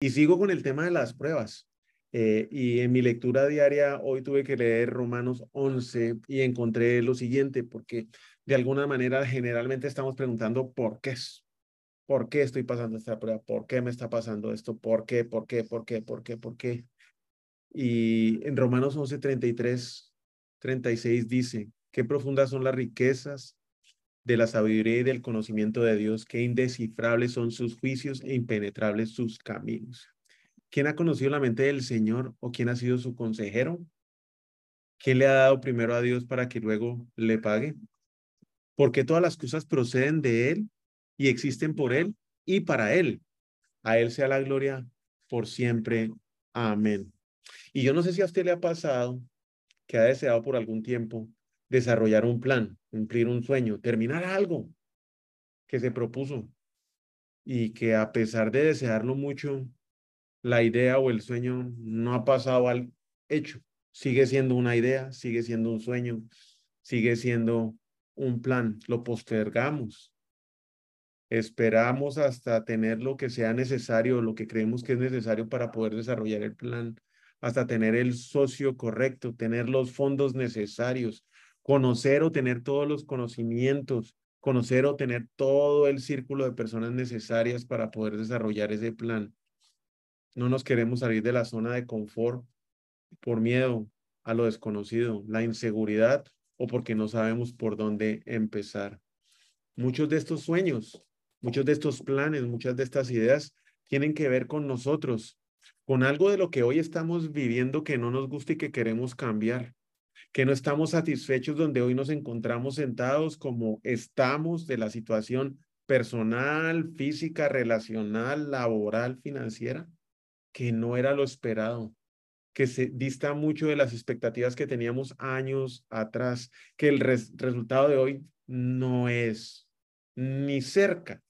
Y sigo con el tema de las pruebas. Eh, y en mi lectura diaria hoy tuve que leer Romanos 11 y encontré lo siguiente, porque de alguna manera generalmente estamos preguntando por qué es. ¿Por qué estoy pasando esta prueba? ¿Por qué me está pasando esto? ¿Por qué? ¿Por qué? ¿Por qué? ¿Por qué? ¿Por qué? Y en Romanos 11, 33, 36 dice, qué profundas son las riquezas de la sabiduría y del conocimiento de Dios, qué indescifrables son sus juicios e impenetrables sus caminos. ¿Quién ha conocido la mente del Señor o quién ha sido su consejero? ¿Quién le ha dado primero a Dios para que luego le pague? Porque todas las cosas proceden de Él y existen por Él y para Él. A Él sea la gloria por siempre. Amén. Y yo no sé si a usted le ha pasado que ha deseado por algún tiempo desarrollar un plan, cumplir un sueño, terminar algo que se propuso y que a pesar de desearlo mucho, la idea o el sueño no ha pasado al hecho. Sigue siendo una idea, sigue siendo un sueño, sigue siendo un plan. Lo postergamos. Esperamos hasta tener lo que sea necesario, lo que creemos que es necesario para poder desarrollar el plan hasta tener el socio correcto, tener los fondos necesarios, conocer o tener todos los conocimientos, conocer o tener todo el círculo de personas necesarias para poder desarrollar ese plan. No nos queremos salir de la zona de confort por miedo a lo desconocido, la inseguridad o porque no sabemos por dónde empezar. Muchos de estos sueños, muchos de estos planes, muchas de estas ideas tienen que ver con nosotros, con algo de lo que hoy estamos viviendo que no nos gusta y que queremos cambiar, que no estamos satisfechos donde hoy nos encontramos sentados como estamos de la situación personal, física, relacional, laboral, financiera, que no era lo esperado, que se dista mucho de las expectativas que teníamos años atrás, que el resultado de hoy no es ni cerca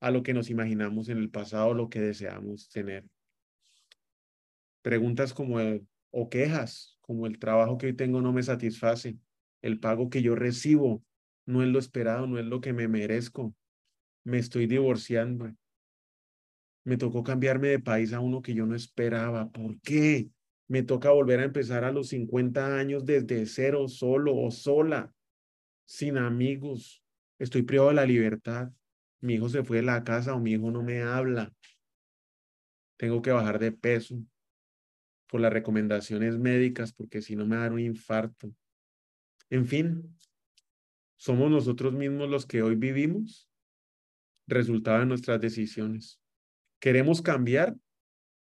a lo que nos imaginamos en el pasado, lo que deseamos tener. Preguntas como o quejas, como el trabajo que hoy tengo no me satisface, el pago que yo recibo no es lo esperado, no es lo que me merezco, me estoy divorciando, me tocó cambiarme de país a uno que yo no esperaba, ¿por qué? Me toca volver a empezar a los 50 años desde cero, solo o sola, sin amigos, estoy privado de la libertad, mi hijo se fue de la casa o mi hijo no me habla, tengo que bajar de peso, por las recomendaciones médicas, porque si no me da un infarto. En fin, somos nosotros mismos los que hoy vivimos, resultado de nuestras decisiones. Queremos cambiar,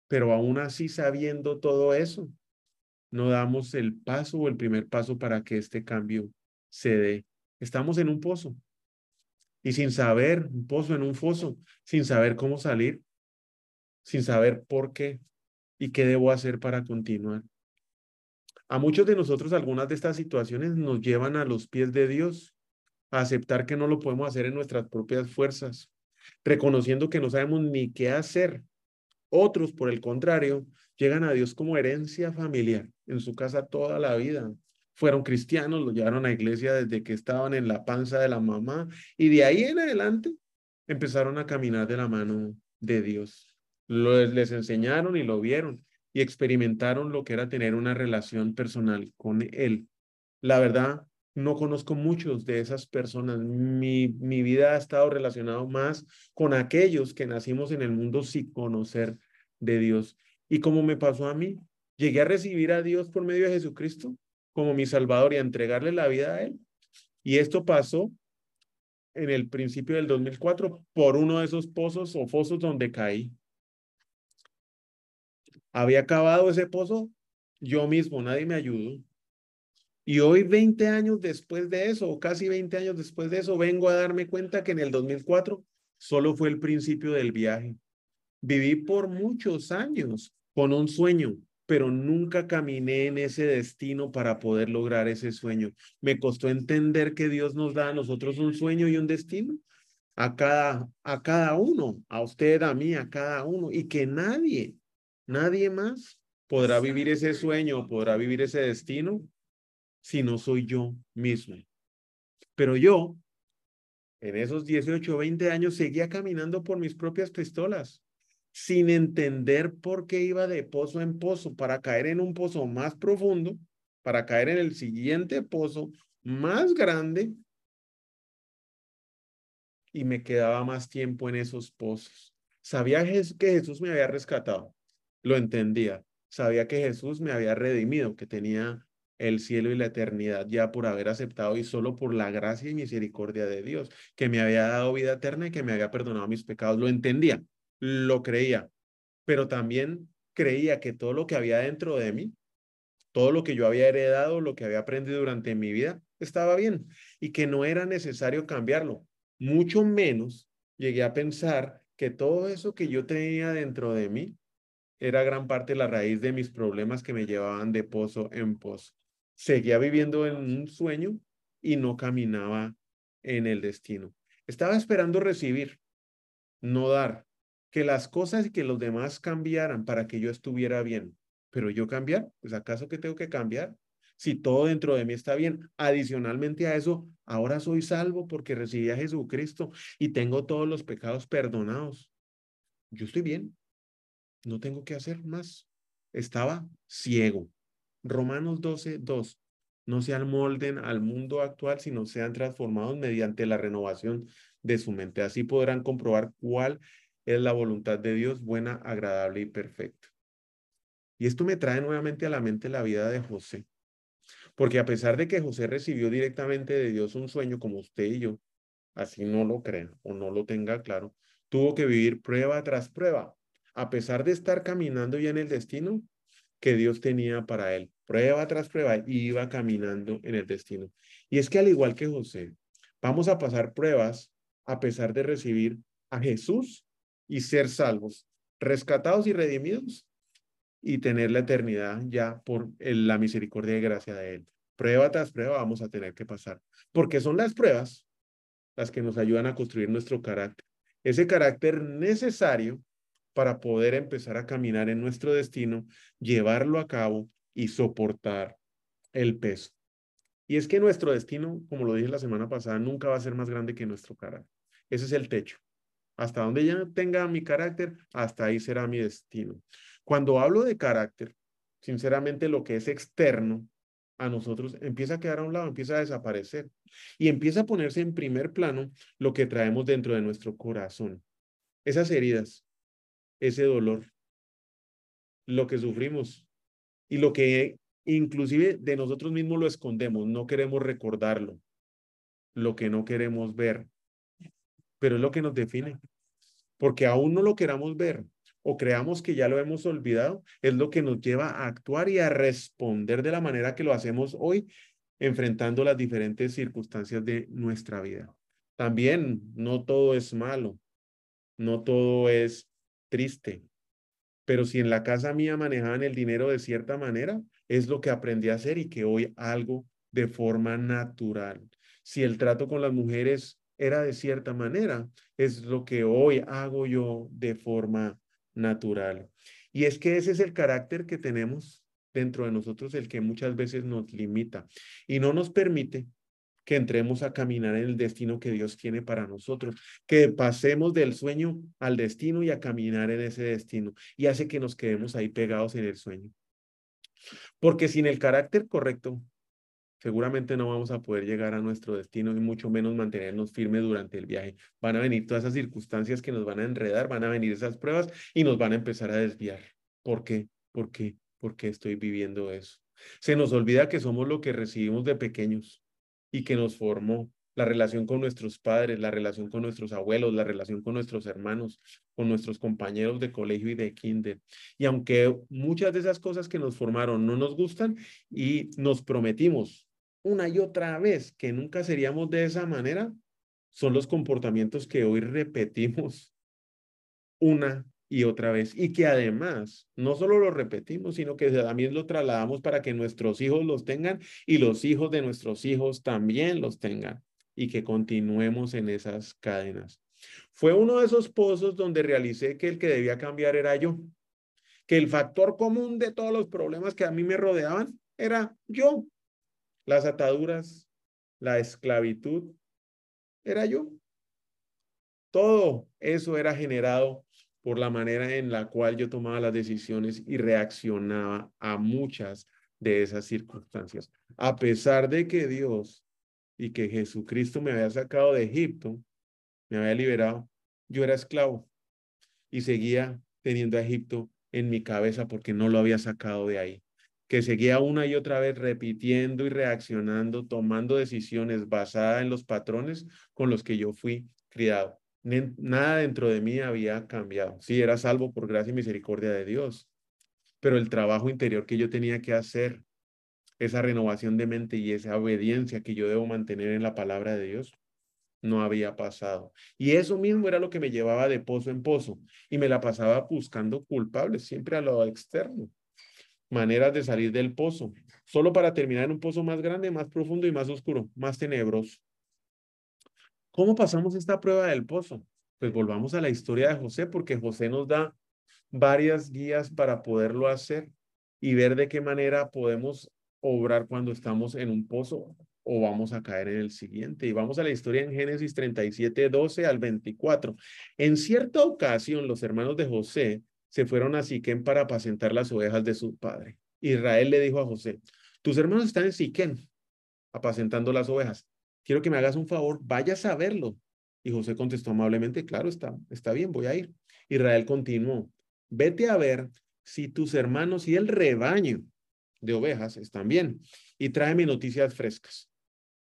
pero aún así sabiendo todo eso, no damos el paso o el primer paso para que este cambio se dé. Estamos en un pozo y sin saber, un pozo en un foso, sin saber cómo salir, sin saber por qué, y qué debo hacer para continuar. A muchos de nosotros algunas de estas situaciones nos llevan a los pies de Dios, a aceptar que no lo podemos hacer en nuestras propias fuerzas, reconociendo que no sabemos ni qué hacer. Otros, por el contrario, llegan a Dios como herencia familiar en su casa toda la vida. Fueron cristianos, lo llevaron a iglesia desde que estaban en la panza de la mamá y de ahí en adelante empezaron a caminar de la mano de Dios les enseñaron y lo vieron y experimentaron lo que era tener una relación personal con Él. La verdad, no conozco muchos de esas personas. Mi, mi vida ha estado relacionado más con aquellos que nacimos en el mundo sin conocer de Dios. Y como me pasó a mí, llegué a recibir a Dios por medio de Jesucristo como mi Salvador y a entregarle la vida a Él. Y esto pasó en el principio del 2004 por uno de esos pozos o fosos donde caí. Había acabado ese pozo yo mismo, nadie me ayudó. Y hoy, 20 años después de eso, o casi 20 años después de eso, vengo a darme cuenta que en el 2004 solo fue el principio del viaje. Viví por muchos años con un sueño, pero nunca caminé en ese destino para poder lograr ese sueño. Me costó entender que Dios nos da a nosotros un sueño y un destino, a cada, a cada uno, a usted, a mí, a cada uno, y que nadie Nadie más podrá vivir ese sueño, podrá vivir ese destino si no soy yo mismo. Pero yo, en esos 18 o 20 años, seguía caminando por mis propias pistolas. sin entender por qué iba de pozo en pozo para caer en un pozo más profundo, para caer en el siguiente pozo más grande y me quedaba más tiempo en esos pozos. Sabía que Jesús me había rescatado, lo entendía. Sabía que Jesús me había redimido, que tenía el cielo y la eternidad ya por haber aceptado y solo por la gracia y misericordia de Dios, que me había dado vida eterna y que me había perdonado mis pecados. Lo entendía, lo creía, pero también creía que todo lo que había dentro de mí, todo lo que yo había heredado, lo que había aprendido durante mi vida, estaba bien y que no era necesario cambiarlo. Mucho menos llegué a pensar que todo eso que yo tenía dentro de mí era gran parte la raíz de mis problemas que me llevaban de pozo en pozo seguía viviendo en un sueño y no caminaba en el destino. Estaba esperando recibir, no dar, que las cosas y que los demás cambiaran para que yo estuviera bien. Pero yo cambiar, pues acaso que tengo que cambiar? Si todo dentro de mí está bien, adicionalmente a eso, ahora soy salvo porque recibí a Jesucristo y tengo todos los pecados perdonados. Yo estoy bien, no tengo que hacer más. Estaba ciego. Romanos 12, 2. No se molden al mundo actual, sino sean transformados mediante la renovación de su mente. Así podrán comprobar cuál es la voluntad de Dios, buena, agradable y perfecta. Y esto me trae nuevamente a la mente la vida de José. Porque a pesar de que José recibió directamente de Dios un sueño como usted y yo, así no lo crea o no lo tenga claro, tuvo que vivir prueba tras prueba. A pesar de estar caminando ya en el destino, que Dios tenía para él. Prueba tras prueba, iba caminando en el destino. Y es que al igual que José, vamos a pasar pruebas a pesar de recibir a Jesús y ser salvos, rescatados y redimidos y tener la eternidad ya por la misericordia y gracia de Él. Prueba tras prueba vamos a tener que pasar, porque son las pruebas las que nos ayudan a construir nuestro carácter. Ese carácter necesario para poder empezar a caminar en nuestro destino, llevarlo a cabo y soportar el peso. Y es que nuestro destino, como lo dije la semana pasada, nunca va a ser más grande que nuestro carácter. Ese es el techo. Hasta donde ya tenga mi carácter, hasta ahí será mi destino. Cuando hablo de carácter, sinceramente lo que es externo a nosotros empieza a quedar a un lado, empieza a desaparecer y empieza a ponerse en primer plano lo que traemos dentro de nuestro corazón. Esas heridas, ese dolor, lo que sufrimos y lo que inclusive de nosotros mismos lo escondemos, no queremos recordarlo, lo que no queremos ver, pero es lo que nos define, porque aún no lo queramos ver o creamos que ya lo hemos olvidado, es lo que nos lleva a actuar y a responder de la manera que lo hacemos hoy, enfrentando las diferentes circunstancias de nuestra vida. También no todo es malo, no todo es triste. Pero si en la casa mía manejaban el dinero de cierta manera, es lo que aprendí a hacer y que hoy algo de forma natural. Si el trato con las mujeres era de cierta manera, es lo que hoy hago yo de forma natural. Y es que ese es el carácter que tenemos dentro de nosotros, el que muchas veces nos limita y no nos permite que entremos a caminar en el destino que Dios tiene para nosotros, que pasemos del sueño al destino y a caminar en ese destino, y hace que nos quedemos ahí pegados en el sueño. Porque sin el carácter correcto, seguramente no vamos a poder llegar a nuestro destino y mucho menos mantenernos firmes durante el viaje. Van a venir todas esas circunstancias que nos van a enredar, van a venir esas pruebas y nos van a empezar a desviar. ¿Por qué? ¿Por qué? ¿Por qué estoy viviendo eso? Se nos olvida que somos lo que recibimos de pequeños y que nos formó, la relación con nuestros padres, la relación con nuestros abuelos, la relación con nuestros hermanos, con nuestros compañeros de colegio y de kinder. Y aunque muchas de esas cosas que nos formaron no nos gustan y nos prometimos una y otra vez que nunca seríamos de esa manera, son los comportamientos que hoy repetimos una y otra vez. Y que además no solo lo repetimos, sino que también lo trasladamos para que nuestros hijos los tengan y los hijos de nuestros hijos también los tengan y que continuemos en esas cadenas. Fue uno de esos pozos donde realicé que el que debía cambiar era yo, que el factor común de todos los problemas que a mí me rodeaban era yo. Las ataduras, la esclavitud, era yo. Todo eso era generado por la manera en la cual yo tomaba las decisiones y reaccionaba a muchas de esas circunstancias. A pesar de que Dios y que Jesucristo me había sacado de Egipto, me había liberado, yo era esclavo y seguía teniendo a Egipto en mi cabeza porque no lo había sacado de ahí, que seguía una y otra vez repitiendo y reaccionando, tomando decisiones basadas en los patrones con los que yo fui criado. Nada dentro de mí había cambiado. Sí, era salvo por gracia y misericordia de Dios, pero el trabajo interior que yo tenía que hacer, esa renovación de mente y esa obediencia que yo debo mantener en la palabra de Dios, no había pasado. Y eso mismo era lo que me llevaba de pozo en pozo y me la pasaba buscando culpables, siempre a lo externo, maneras de salir del pozo, solo para terminar en un pozo más grande, más profundo y más oscuro, más tenebroso. ¿Cómo pasamos esta prueba del pozo? Pues volvamos a la historia de José, porque José nos da varias guías para poderlo hacer y ver de qué manera podemos obrar cuando estamos en un pozo o vamos a caer en el siguiente. Y vamos a la historia en Génesis 37, 12 al 24. En cierta ocasión, los hermanos de José se fueron a Siquén para apacentar las ovejas de su padre. Israel le dijo a José, tus hermanos están en Siquén apacentando las ovejas. Quiero que me hagas un favor, vayas a verlo. Y José contestó amablemente, claro, está, está bien, voy a ir. Israel continuó, vete a ver si tus hermanos y el rebaño de ovejas están bien y tráeme noticias frescas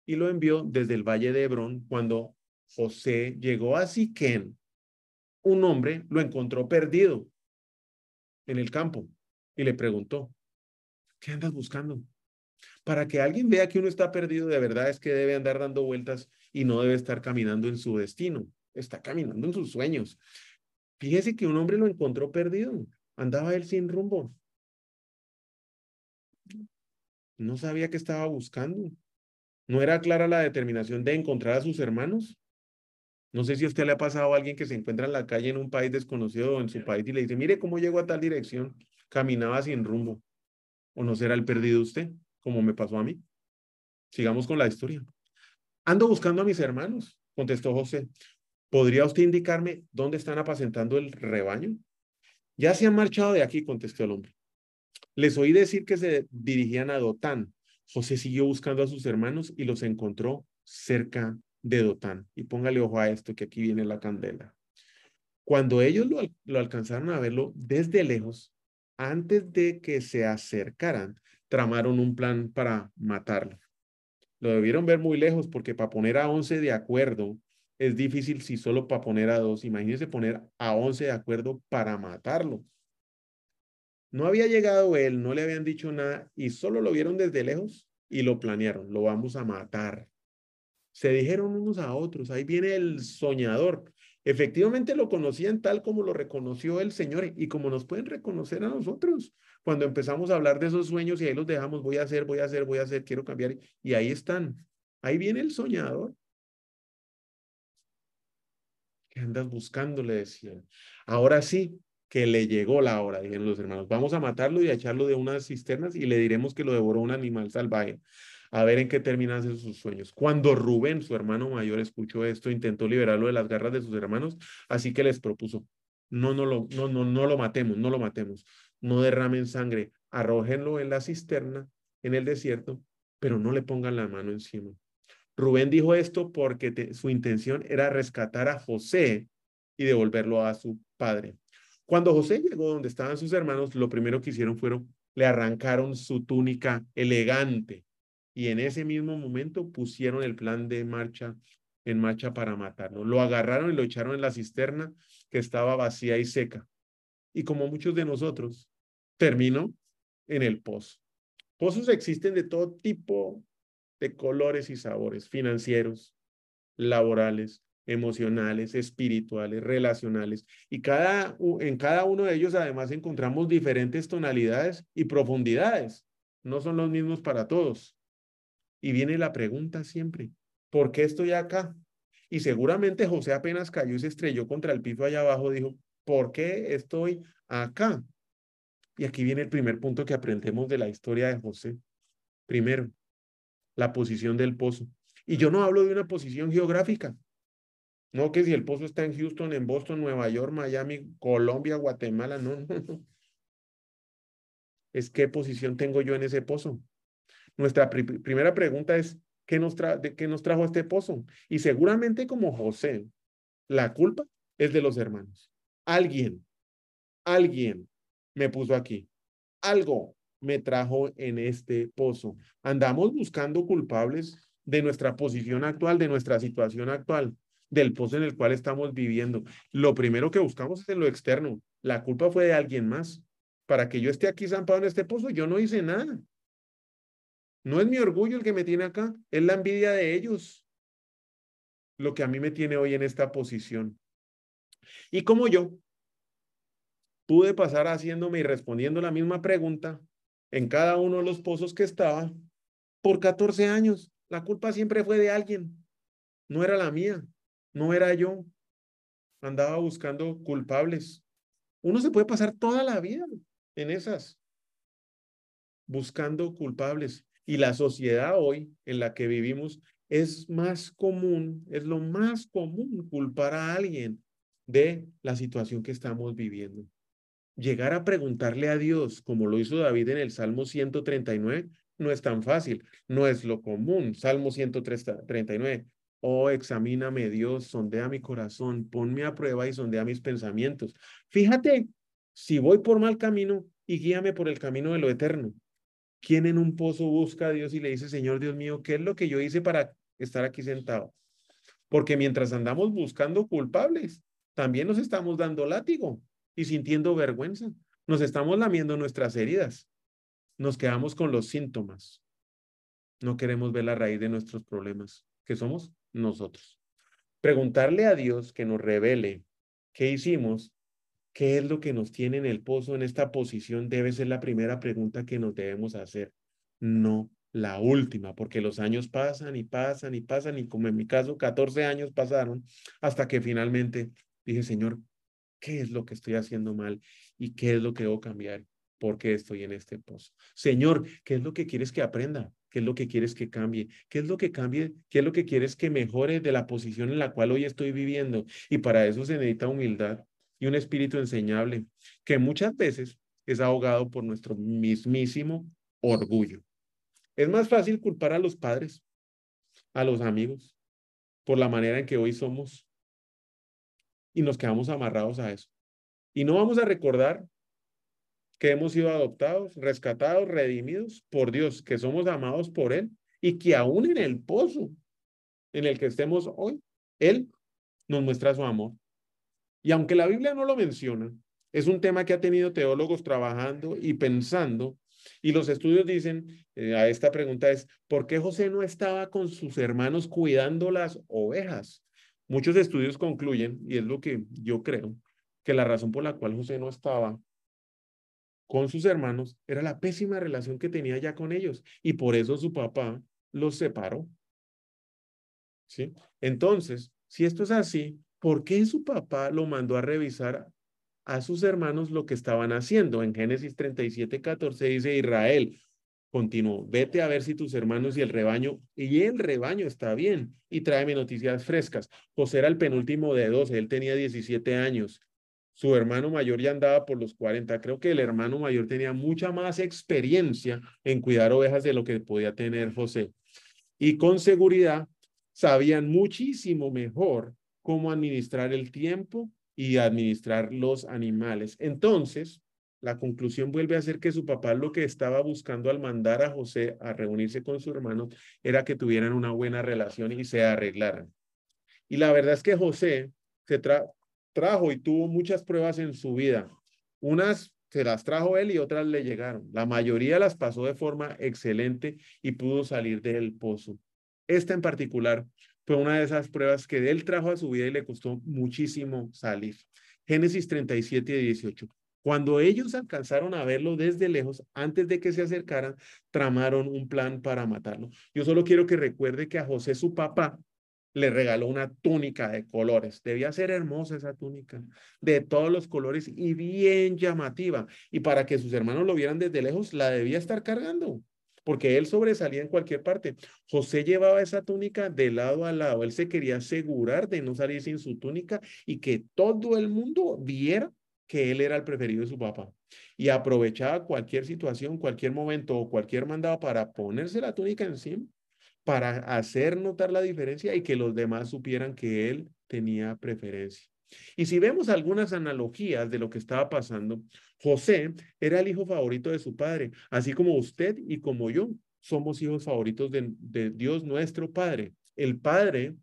y lo envió desde el valle de Hebrón. Cuando José llegó a Siquén, un hombre lo encontró perdido en el campo y le preguntó, ¿qué andas buscando? Para que alguien vea que uno está perdido, de verdad es que debe andar dando vueltas y no debe estar caminando en su destino, está caminando en sus sueños. Fíjese que un hombre lo encontró perdido, andaba él sin rumbo. No sabía qué estaba buscando. ¿No era clara la determinación de encontrar a sus hermanos? No sé si a usted le ha pasado a alguien que se encuentra en la calle en un país desconocido o en su país y le dice, mire cómo llegó a tal dirección, caminaba sin rumbo. ¿O no será el perdido usted, como me pasó a mí? Sigamos con la historia. Ando buscando a mis hermanos, contestó José. ¿Podría usted indicarme dónde están apacentando el rebaño? Ya se han marchado de aquí, contestó el hombre. Les oí decir que se dirigían a Dotán, José siguió buscando a sus hermanos y los encontró cerca de Dotán. Y póngale ojo a esto, que aquí viene la candela. Cuando ellos lo, lo alcanzaron a verlo desde lejos, antes de que se acercaran, tramaron un plan para matarlo. Lo debieron ver muy lejos porque para poner a 11 de acuerdo es difícil si solo para poner a dos. Imagínense poner a 11 de acuerdo para matarlo. No había llegado él, no le habían dicho nada y solo lo vieron desde lejos y lo planearon, lo vamos a matar. Se dijeron unos a otros, ahí viene el soñador. Efectivamente lo conocían tal como lo reconoció el Señor y como nos pueden reconocer a nosotros. Cuando empezamos a hablar de esos sueños y ahí los dejamos, voy a hacer, voy a hacer, voy a hacer, quiero cambiar. Y ahí están. Ahí viene el soñador. ¿Qué andas buscando? Le decían. Ahora sí, que le llegó la hora, dijeron los hermanos. Vamos a matarlo y a echarlo de unas cisternas y le diremos que lo devoró un animal salvaje. A ver en qué terminan sus sueños. Cuando Rubén, su hermano mayor, escuchó esto, intentó liberarlo de las garras de sus hermanos, así que les propuso, no, no lo, no, no, no lo matemos, no lo matemos, no derramen sangre, arrójenlo en la cisterna, en el desierto, pero no le pongan la mano encima. Rubén dijo esto porque su intención era rescatar a José y devolverlo a su padre. Cuando José llegó donde estaban sus hermanos, lo primero que hicieron fueron, le arrancaron su túnica elegante y en ese mismo momento pusieron el plan de marcha en marcha para matarlo. Lo agarraron y lo echaron en la cisterna que estaba vacía y seca. Y como muchos de nosotros, terminó en el pozo. Pozos existen de todo tipo de colores y sabores, financieros, laborales, emocionales, espirituales, relacionales. Y cada, en cada uno de ellos además encontramos diferentes tonalidades y profundidades. No son los mismos para todos. Y viene la pregunta siempre, ¿por qué estoy acá? Y seguramente José apenas cayó y se estrelló contra el piso allá abajo, dijo, ¿por qué estoy acá? Y aquí viene el primer punto que aprendemos de la historia de José. Primero, la posición del pozo. Y yo no hablo de una posición geográfica, No que si el pozo está en Houston, en Boston, Nueva York, Miami, Colombia, Guatemala, no, no. Es qué posición tengo yo en ese pozo. Nuestra primera pregunta es, ¿qué nos, ¿qué nos trajo este pozo? Y seguramente como José, la culpa es de los hermanos. Alguien, alguien me puso aquí. Algo me trajo en este pozo. Andamos buscando culpables de nuestra posición actual, de nuestra situación actual, del pozo en el cual estamos viviendo. Lo primero que buscamos es en lo externo. La culpa fue de alguien más. Para que yo esté aquí zampado en este pozo, yo no hice nada. No es mi orgullo el que me tiene acá, es la envidia de ellos lo que a mí me tiene hoy en esta posición. Y como yo pude pasar haciéndome y respondiendo la misma pregunta en cada uno de los pozos que estaba por 14 años. La culpa siempre fue de alguien, no era la mía, no era yo. Andaba buscando culpables. Uno se puede pasar toda la vida en esas, buscando culpables. Y la sociedad hoy en la que vivimos es más común, es lo más común culpar a alguien de la situación que estamos viviendo. Llegar a preguntarle a Dios, como lo hizo David en el Salmo 139, no es tan fácil, no es lo común. Salmo 139. Oh, examíname Dios, sondea mi corazón, ponme a prueba y sondea mis pensamientos. Fíjate, si voy por mal camino y guíame por el camino de lo eterno. ¿Quién en un pozo busca a Dios y le dice, Señor Dios mío, ¿qué es lo que yo hice para estar aquí sentado? Porque mientras andamos buscando culpables, también nos estamos dando látigo y sintiendo vergüenza. Nos estamos lamiendo nuestras heridas. Nos quedamos con los síntomas. No queremos ver la raíz de nuestros problemas, que somos nosotros. Preguntarle a Dios que nos revele qué hicimos ¿Qué es lo que nos tiene en el pozo en esta posición? Debe ser la primera pregunta que nos debemos hacer, no la última, porque los años pasan y pasan y pasan y como en mi caso 14 años pasaron hasta que finalmente dije, Señor, ¿qué es lo que estoy haciendo mal y qué es lo que debo cambiar? ¿Por qué estoy en este pozo? Señor, ¿qué es lo que quieres que aprenda? ¿Qué es lo que quieres que cambie? ¿Qué es lo que cambie? ¿Qué es lo que quieres que mejore de la posición en la cual hoy estoy viviendo? Y para eso se necesita humildad y un espíritu enseñable que muchas veces es ahogado por nuestro mismísimo orgullo. Es más fácil culpar a los padres, a los amigos, por la manera en que hoy somos y nos quedamos amarrados a eso. Y no vamos a recordar que hemos sido adoptados, rescatados, redimidos por Dios, que somos amados por Él y que aún en el pozo en el que estemos hoy, Él nos muestra su amor. Y aunque la Biblia no lo menciona, es un tema que ha tenido teólogos trabajando y pensando. Y los estudios dicen, eh, a esta pregunta es, ¿por qué José no estaba con sus hermanos cuidando las ovejas? Muchos estudios concluyen, y es lo que yo creo, que la razón por la cual José no estaba con sus hermanos era la pésima relación que tenía ya con ellos. Y por eso su papá los separó. ¿Sí? Entonces, si esto es así, ¿por qué su papá lo mandó a revisar a sus hermanos lo que estaban haciendo? En Génesis 37, 14 dice Israel, continuó, vete a ver si tus hermanos y el rebaño, y el rebaño está bien, y tráeme noticias frescas. José era el penúltimo de 12, él tenía 17 años. Su hermano mayor ya andaba por los 40. Creo que el hermano mayor tenía mucha más experiencia en cuidar ovejas de lo que podía tener José. Y con seguridad sabían muchísimo mejor cómo administrar el tiempo y administrar los animales. Entonces, la conclusión vuelve a ser que su papá lo que estaba buscando al mandar a José a reunirse con su hermano era que tuvieran una buena relación y se arreglaran. Y la verdad es que José se trajo y tuvo muchas pruebas en su vida. Unas se las trajo él y otras le llegaron. La mayoría las pasó de forma excelente y pudo salir del pozo. Esta en particular fue una de esas pruebas que él trajo a su vida y le costó muchísimo salir. Génesis 37 y 18. Cuando ellos alcanzaron a verlo desde lejos, antes de que se acercaran, tramaron un plan para matarlo. Yo solo quiero que recuerde que a José, su papá, le regaló una túnica de colores. Debía ser hermosa esa túnica, de todos los colores y bien llamativa. Y para que sus hermanos lo vieran desde lejos, la debía estar cargando. Porque él sobresalía en cualquier parte. José llevaba esa túnica de lado a lado. Él se quería asegurar de no salir sin su túnica y que todo el mundo viera que él era el preferido de su papá. Y aprovechaba cualquier situación, cualquier momento o cualquier mandado para ponerse la túnica encima, para hacer notar la diferencia y que los demás supieran que él tenía preferencia. Y si vemos algunas analogías de lo que estaba pasando, José era el hijo favorito de su padre, así como usted y como yo somos hijos favoritos de, Dios nuestro Padre. El Padre,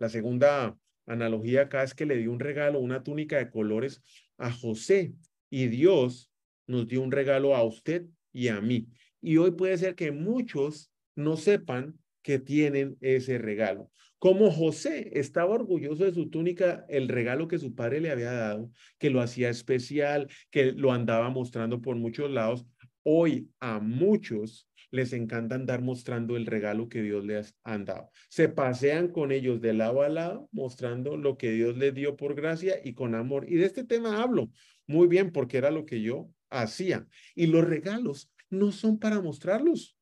la segunda analogía acá es que le dio un regalo, una túnica de colores a José y Dios nos dio un regalo a usted y a mí. Y hoy puede ser que muchos no sepan que tienen ese regalo. Como José estaba orgulloso de su túnica, el regalo que su padre le había dado, que lo hacía especial, que lo andaba mostrando por muchos lados, hoy a muchos les encanta andar mostrando el regalo que Dios les ha dado. Se pasean con ellos de lado a lado, mostrando lo que Dios les dio por gracia y con amor. Y de este tema hablo muy bien porque era lo que yo hacía. Y los regalos no son para mostrarlos.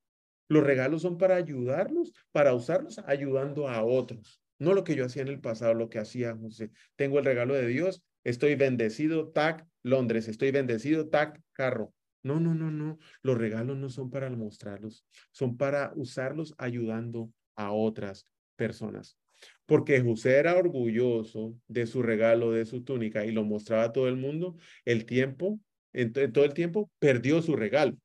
Los regalos son para ayudarlos, para usarlos ayudando a otros. No lo que yo hacía en el pasado, lo que hacía José. Tengo el regalo de Dios, estoy bendecido, tac, Londres, estoy bendecido, tac, carro. No, no, no, no. Los regalos no son para mostrarlos, son para usarlos ayudando a otras personas. Porque José era orgulloso de su regalo, de su túnica y lo mostraba a todo el mundo, el tiempo, en todo el tiempo perdió su regalo.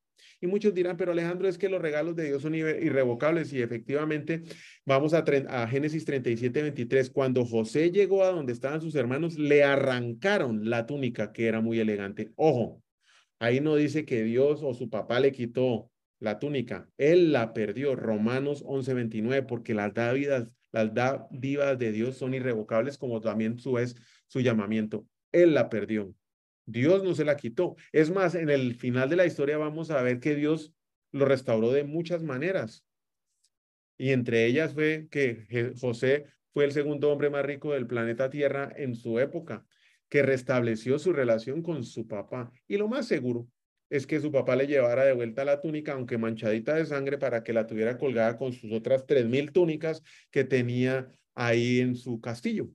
Y muchos dirán, pero Alejandro, es que los regalos de Dios son irrevocables y efectivamente vamos a, a Génesis 37, 23. Cuando José llegó a donde estaban sus hermanos, le arrancaron la túnica que era muy elegante. Ojo, ahí no dice que Dios o su papá le quitó la túnica, él la perdió. Romanos 11, 29, porque las dádivas, las dádivas de Dios son irrevocables como también su es su llamamiento. Él la perdió. Dios no se la quitó. Es más, en el final de la historia vamos a ver que Dios lo restauró de muchas maneras. Y entre ellas fue que José fue el segundo hombre más rico del planeta Tierra en su época, que restableció su relación con su papá. Y lo más seguro es que su papá le llevara de vuelta la túnica, aunque manchadita de sangre, para que la tuviera colgada con sus otras tres mil túnicas que tenía ahí en su castillo.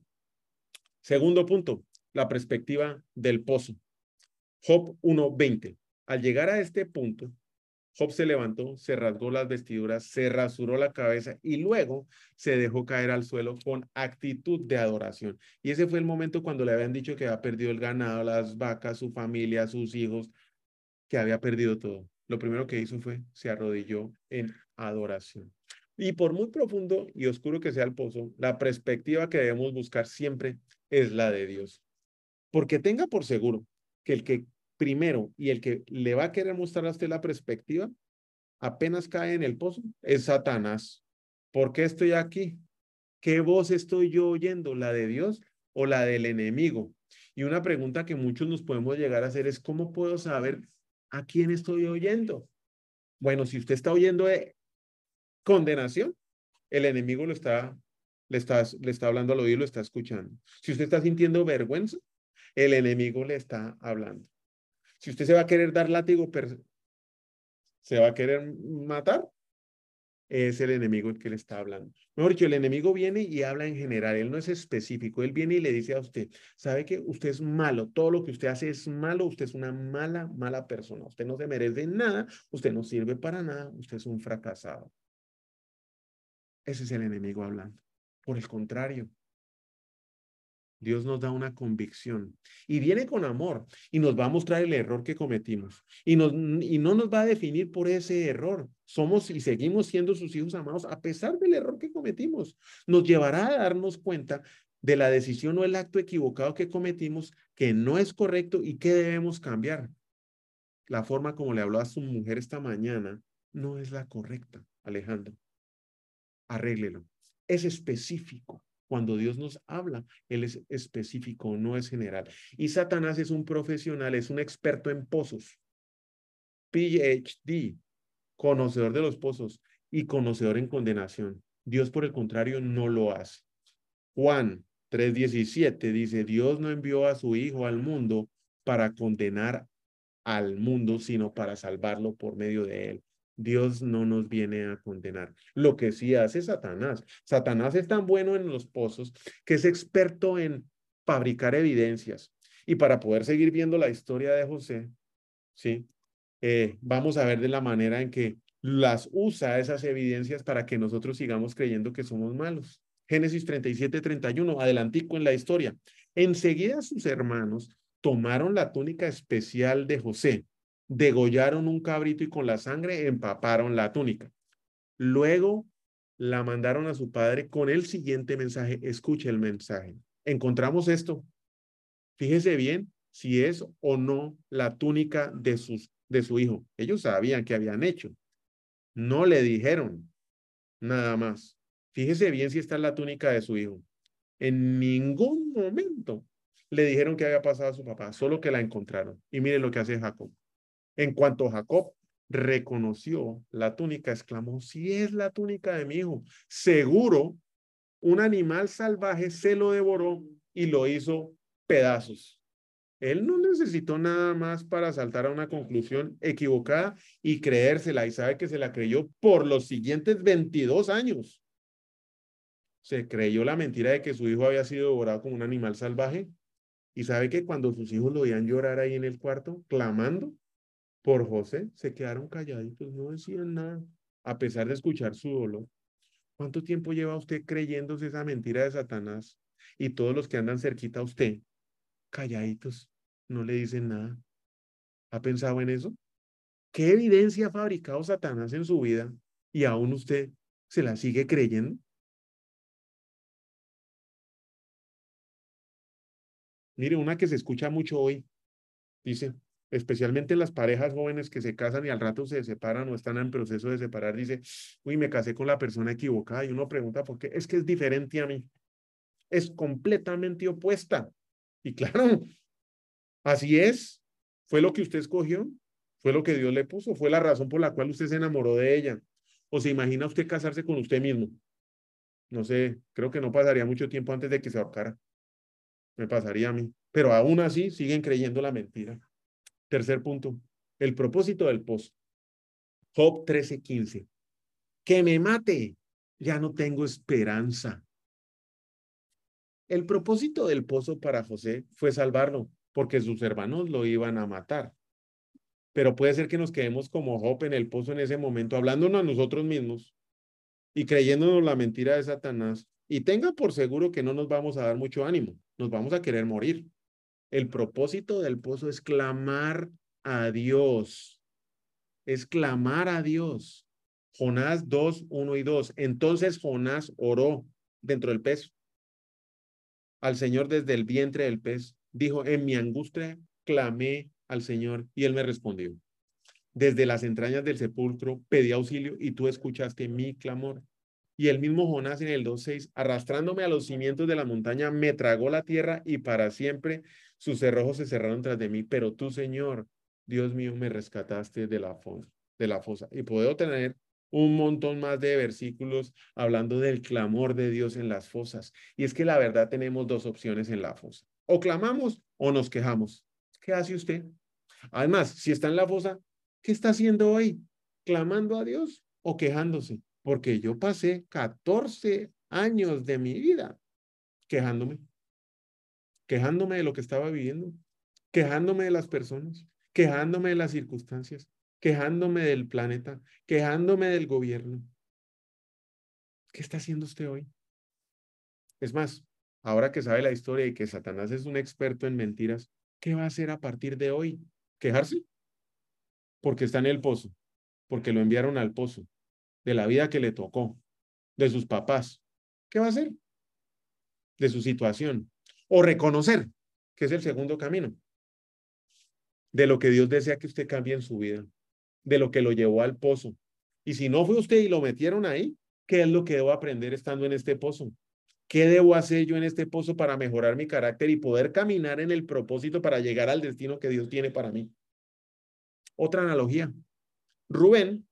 Segundo punto, la perspectiva del pozo. Job 1.20. Al llegar a este punto, Job se levantó, se rasgó las vestiduras, se rasuró la cabeza y luego se dejó caer al suelo con actitud de adoración. Y ese fue el momento cuando le habían dicho que había perdido el ganado, las vacas, su familia, sus hijos, que había perdido todo. Lo primero que hizo fue se arrodilló en adoración. Y por muy profundo y oscuro que sea el pozo, la perspectiva que debemos buscar siempre es la de Dios. Porque tenga por seguro que el que primero y el que le va a querer mostrar a usted la perspectiva, apenas cae en el pozo, es Satanás. ¿Por qué estoy aquí? ¿Qué voz estoy yo oyendo? ¿La de Dios o la del enemigo? Y una pregunta que muchos nos podemos llegar a hacer es, ¿cómo puedo saber a quién estoy oyendo? Bueno, si usted está oyendo de condenación, el enemigo lo está le está, le está hablando al oído, lo está escuchando. Si usted está sintiendo vergüenza, el enemigo le está hablando. Si usted se va a querer dar látigo, se va a querer matar, es el enemigo el que le está hablando. Mejor dicho, el enemigo viene y habla en general, él no es específico, él viene y le dice a usted, sabe que usted es malo, todo lo que usted hace es malo, usted es una mala, mala persona, usted no se merece nada, usted no sirve para nada, usted es un fracasado. Ese es el enemigo hablando. Por el contrario, Dios nos da una convicción y viene con amor y nos va a mostrar el error que cometimos y, no nos va a definir por ese error. Somos y seguimos siendo sus hijos amados a pesar del error que cometimos. Nos llevará a darnos cuenta de la decisión o el acto equivocado que cometimos que no es correcto y que debemos cambiar. La forma como le habló a su mujer esta mañana no es la correcta, Alejandro. Arréglelo es específico. Cuando Dios nos habla, Él es específico, no es general. Y Satanás es un profesional, es un experto en pozos. PhD, conocedor de los pozos y conocedor en condenación. Dios, por el contrario, no lo hace. Juan 3:17 dice, Dios no envió a su Hijo al mundo para condenar al mundo, sino para salvarlo por medio de él. Dios no nos viene a condenar. Lo que sí hace Satanás. Satanás es tan bueno en los pozos que es experto en fabricar evidencias. Y para poder seguir viendo la historia de José, ¿sí? Eh, vamos a ver de la manera en que las usa esas evidencias para que nosotros sigamos creyendo que somos malos. Génesis 37, 31, adelantico en la historia. Enseguida sus hermanos tomaron la túnica especial de José, degollaron un cabrito y con la sangre empaparon la túnica. Luego la mandaron a su padre con el siguiente mensaje. Escuche el mensaje. Encontramos esto. Fíjese bien si es o no la túnica de, sus, de su hijo. Ellos sabían que habían hecho. No le dijeron nada más. Fíjese bien si está en la túnica de su hijo. En ningún momento le dijeron que había pasado a su papá, solo que la encontraron. Y mire lo que hace Jacob. En cuanto Jacob reconoció la túnica, exclamó, si es la túnica de mi hijo, seguro un animal salvaje se lo devoró y lo hizo pedazos. Él no necesitó nada más para saltar a una conclusión equivocada y creérsela y sabe que se la creyó por los siguientes 22 años se creyó la mentira de que su hijo había sido devorado como un animal salvaje. Y sabe que cuando sus hijos lo veían llorar ahí en el cuarto, clamando por José, se quedaron calladitos, no decían nada, a pesar de escuchar su dolor. ¿Cuánto tiempo lleva usted creyéndose esa mentira de Satanás? Y todos los que andan cerquita a usted, calladitos, no le dicen nada. ¿Ha pensado en eso? ¿Qué evidencia ha fabricado Satanás en su vida y aún usted se la sigue creyendo? Mire, una que se escucha mucho hoy, dice, especialmente las parejas jóvenes que se casan y al rato se separan o están en proceso de separar, dice, uy, me casé con la persona equivocada y uno pregunta por qué, es que es diferente a mí, es completamente opuesta. Y claro, así es, fue lo que usted escogió, fue lo que Dios le puso, fue la razón por la cual usted se enamoró de ella. O se imagina usted casarse con usted mismo. No sé, creo que no pasaría mucho tiempo antes de que se ahorcara me pasaría a mí. Pero aún así siguen creyendo la mentira. Tercer punto, el propósito del pozo. Job 13:15. Que me mate, ya no tengo esperanza. El propósito del pozo para José fue salvarlo, porque sus hermanos lo iban a matar. Pero puede ser que nos quedemos como Job en el pozo en ese momento, hablándonos a nosotros mismos y creyéndonos la mentira de Satanás. Y tenga por seguro que no nos vamos a dar mucho ánimo nos vamos a querer morir. El propósito del pozo es clamar a Dios. Es clamar a Dios. Jonás 2, 1 y 2. Entonces Jonás oró dentro del pez al Señor desde el vientre del pez. Dijo, en mi angustia clamé al Señor y él me respondió. Desde las entrañas del sepulcro pedí auxilio y tú escuchaste mi clamor. Y el mismo Jonás en el 2.6, arrastrándome a los cimientos de la montaña, me tragó la tierra y para siempre sus cerrojos se cerraron tras de mí. Pero tú, Señor, Dios mío, me rescataste de la, fosa, de la fosa. Y puedo tener un montón más de versículos hablando del clamor de Dios en las fosas. Y es que la verdad tenemos dos opciones en la fosa. O clamamos o nos quejamos. ¿Qué hace usted? Además, si está en la fosa, ¿qué está haciendo hoy? ¿Clamando a Dios o quejándose? porque yo pasé 14 años de mi vida quejándome, quejándome de lo que estaba viviendo, quejándome de las personas, quejándome de las circunstancias, quejándome del planeta, quejándome del gobierno. ¿Qué está haciendo usted hoy? Es más, ahora que sabe la historia y que Satanás es un experto en mentiras, ¿qué va a hacer a partir de hoy? ¿Quejarse? Porque está en el pozo, porque lo enviaron al pozo, de la vida que le tocó, de sus papás. ¿Qué va a hacer? De su situación. O reconocer, que es el segundo camino, de lo que Dios desea que usted cambie en su vida, de lo que lo llevó al pozo. Y si no fue usted y lo metieron ahí, ¿qué es lo que debo aprender estando en este pozo? ¿Qué debo hacer yo en este pozo para mejorar mi carácter y poder caminar en el propósito para llegar al destino que Dios tiene para mí? Otra analogía. Rubén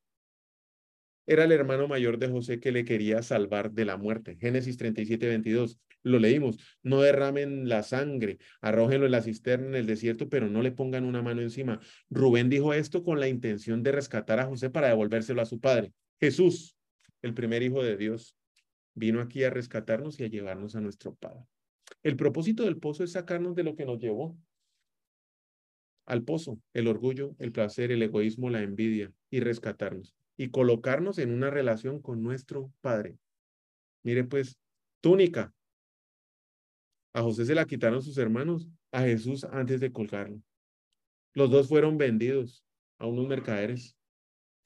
era el hermano mayor de José que le quería salvar de la muerte. Génesis 37, 22. Lo leímos, no derramen la sangre, arrójenlo en la cisterna en el desierto, pero no le pongan una mano encima. Rubén dijo esto con la intención de rescatar a José para devolvérselo a su padre. Jesús, el primer hijo de Dios, vino aquí a rescatarnos y a llevarnos a nuestro padre. El propósito del pozo es sacarnos de lo que nos llevó al pozo, el orgullo, el placer, el egoísmo, la envidia, y rescatarnos y colocarnos en una relación con nuestro Padre. Mire pues, túnica. A José se la quitaron sus hermanos, a Jesús antes de colgarlo. Los dos fueron vendidos a unos mercaderes.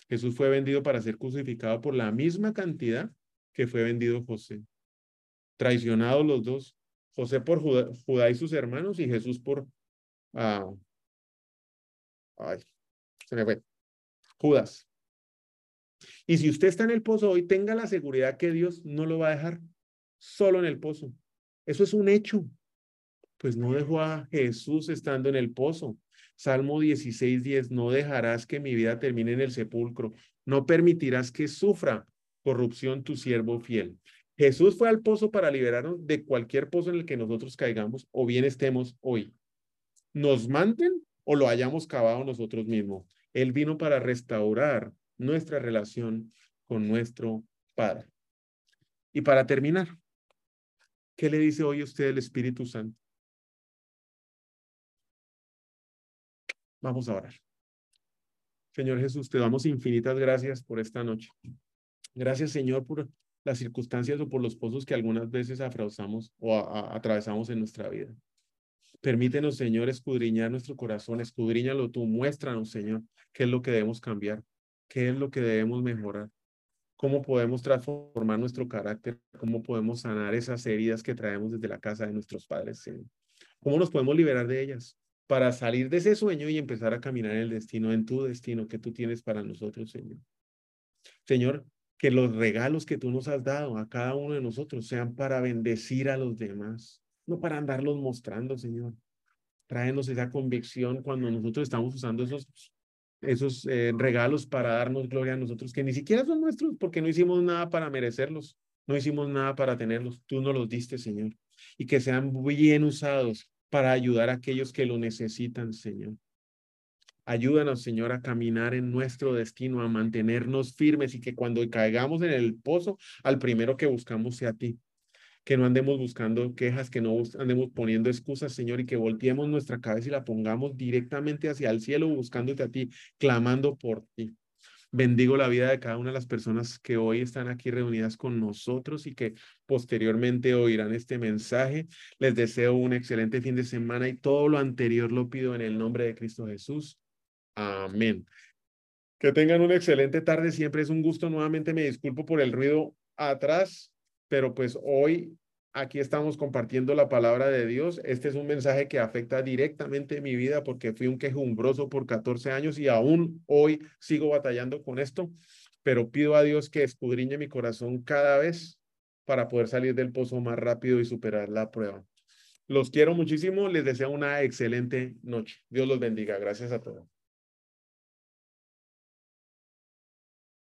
Jesús fue vendido para ser crucificado por la misma cantidad que fue vendido José. Traicionados los dos, José por Judá, y sus hermanos y Jesús por... Uh, ay, se me fue. Judas. Y si usted está en el pozo hoy, tenga la seguridad que Dios no lo va a dejar solo en el pozo. Eso es un hecho. Pues no dejó a Jesús estando en el pozo. Salmo 16, 10, no dejarás que mi vida termine en el sepulcro. No permitirás que sufra corrupción tu siervo fiel. Jesús fue al pozo para liberarnos de cualquier pozo en el que nosotros caigamos o bien estemos hoy. Nos manten o lo hayamos cavado nosotros mismos. Él vino para restaurar nuestra relación con nuestro Padre. Y para terminar, ¿qué le dice hoy usted el Espíritu Santo? Vamos a orar. Señor Jesús, te damos infinitas gracias por esta noche. Gracias, Señor, por las circunstancias o por los pozos que algunas veces afrausamos o atravesamos en nuestra vida. Permítenos, Señor, escudriñar nuestro corazón, escudriñalo tú, muéstranos, Señor, qué es lo que debemos cambiar, qué es lo que debemos mejorar, cómo podemos transformar nuestro carácter, cómo podemos sanar esas heridas que traemos desde la casa de nuestros padres, Señor. ¿Cómo nos podemos liberar de ellas para salir de ese sueño y empezar a caminar en el destino, en tu destino que tú tienes para nosotros, Señor? Señor, que los regalos que tú nos has dado a cada uno de nosotros sean para bendecir a los demás, no para andarlos mostrando, Señor. Tráenos esa convicción cuando nosotros estamos usando esos, esos eh, regalos para darnos gloria a nosotros, que ni siquiera son nuestros, porque no hicimos nada para merecerlos, no hicimos nada para tenerlos. Tú nos los diste, Señor. Y que sean bien usados para ayudar a aquellos que lo necesitan, Señor. Ayúdanos, Señor, a caminar en nuestro destino, a mantenernos firmes y que cuando caigamos en el pozo, al primero que buscamos sea ti. Que no andemos buscando quejas, que no andemos poniendo excusas, Señor, y que volteemos nuestra cabeza y la pongamos directamente hacia el cielo, buscándote a ti, clamando por ti. Bendigo la vida de cada una de las personas que hoy están aquí reunidas con nosotros y que posteriormente oirán este mensaje. Les deseo un excelente fin de semana y todo lo anterior lo pido en el nombre de Cristo Jesús. Amén. Que tengan una excelente tarde. Siempre es un gusto. Nuevamente me disculpo por el ruido atrás, pero pues hoy aquí estamos compartiendo la palabra de Dios. Este es un mensaje que afecta directamente mi vida porque fui un quejumbroso por 14 años y aún hoy sigo batallando con esto, pero pido a Dios que escudriñe mi corazón cada vez para poder salir del pozo más rápido y superar la prueba. Los quiero muchísimo, les deseo una excelente noche. Dios los bendiga. Gracias a todos.